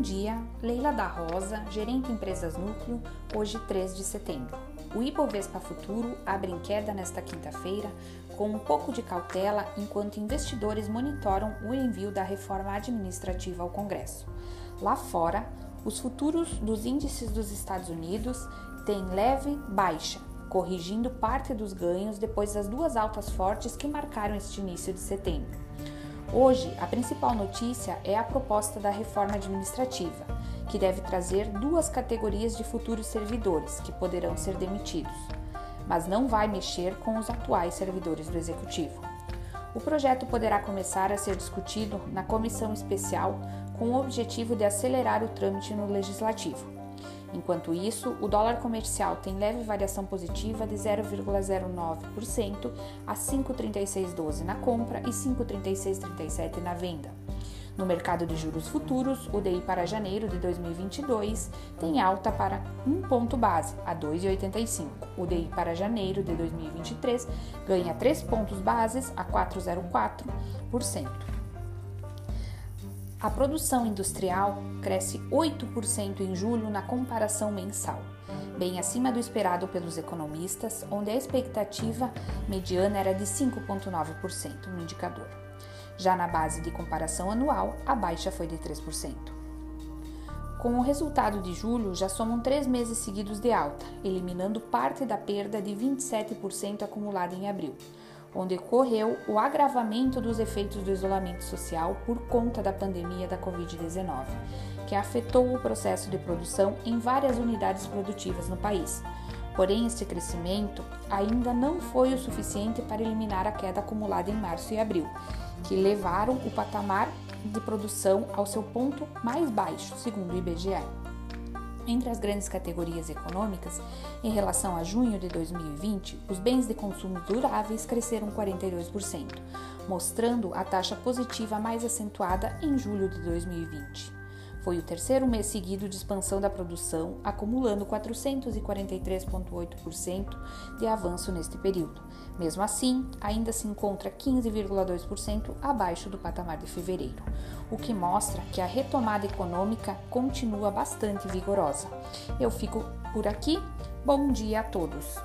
Camila da Rosa, gerente Empresas Núcleo, hoje 3 de setembro. O Ibovespa Futuro abre em queda nesta quinta-feira, com um pouco de cautela enquanto investidores monitoram o envio da reforma administrativa ao Congresso. Lá fora, os futuros dos índices dos Estados Unidos têm leve baixa, corrigindo parte dos ganhos depois das duas altas fortes que marcaram este início de setembro. Hoje, a principal notícia é a proposta da reforma administrativa, que deve trazer duas categorias de futuros servidores que poderão ser demitidos, mas não vai mexer com os atuais servidores do executivo. O projeto poderá começar a ser discutido na comissão especial com o objetivo de acelerar o trâmite no legislativo. Enquanto isso, o dólar comercial tem leve variação positiva de 0,09% a 5,3612 na compra e 5,3637 na venda. No mercado de juros futuros, o DI para janeiro de 2022 tem alta para 1 ponto base, a 2,85. O DI para janeiro de 2023 ganha 3 pontos bases, a 4,04%. A produção industrial cresce 8% em julho na comparação mensal, bem acima do esperado pelos economistas, onde a expectativa mediana era de 5,9% no indicador. Já na base de comparação anual, a baixa foi de 3%. Com o resultado de julho, já somam três meses seguidos de alta, eliminando parte da perda de 27% acumulada em abril onde ocorreu o agravamento dos efeitos do isolamento social por conta da pandemia da Covid-19, que afetou o processo de produção em várias unidades produtivas no país. Porém, este crescimento ainda não foi o suficiente para eliminar a queda acumulada em março e abril, que levaram o patamar de produção ao seu ponto mais baixo, segundo o IBGE. Entre as grandes categorias econômicas, em relação a junho de 2020, os bens de consumo duráveis cresceram 42%, mostrando a taxa positiva mais acentuada em julho de 2020. Foi o terceiro mês seguido de expansão da produção, acumulando 443,8% de avanço neste período. Mesmo assim, ainda se encontra 15,2% abaixo do patamar de fevereiro, o que mostra que a retomada econômica continua bastante vigorosa. Eu fico por aqui. Bom dia a todos!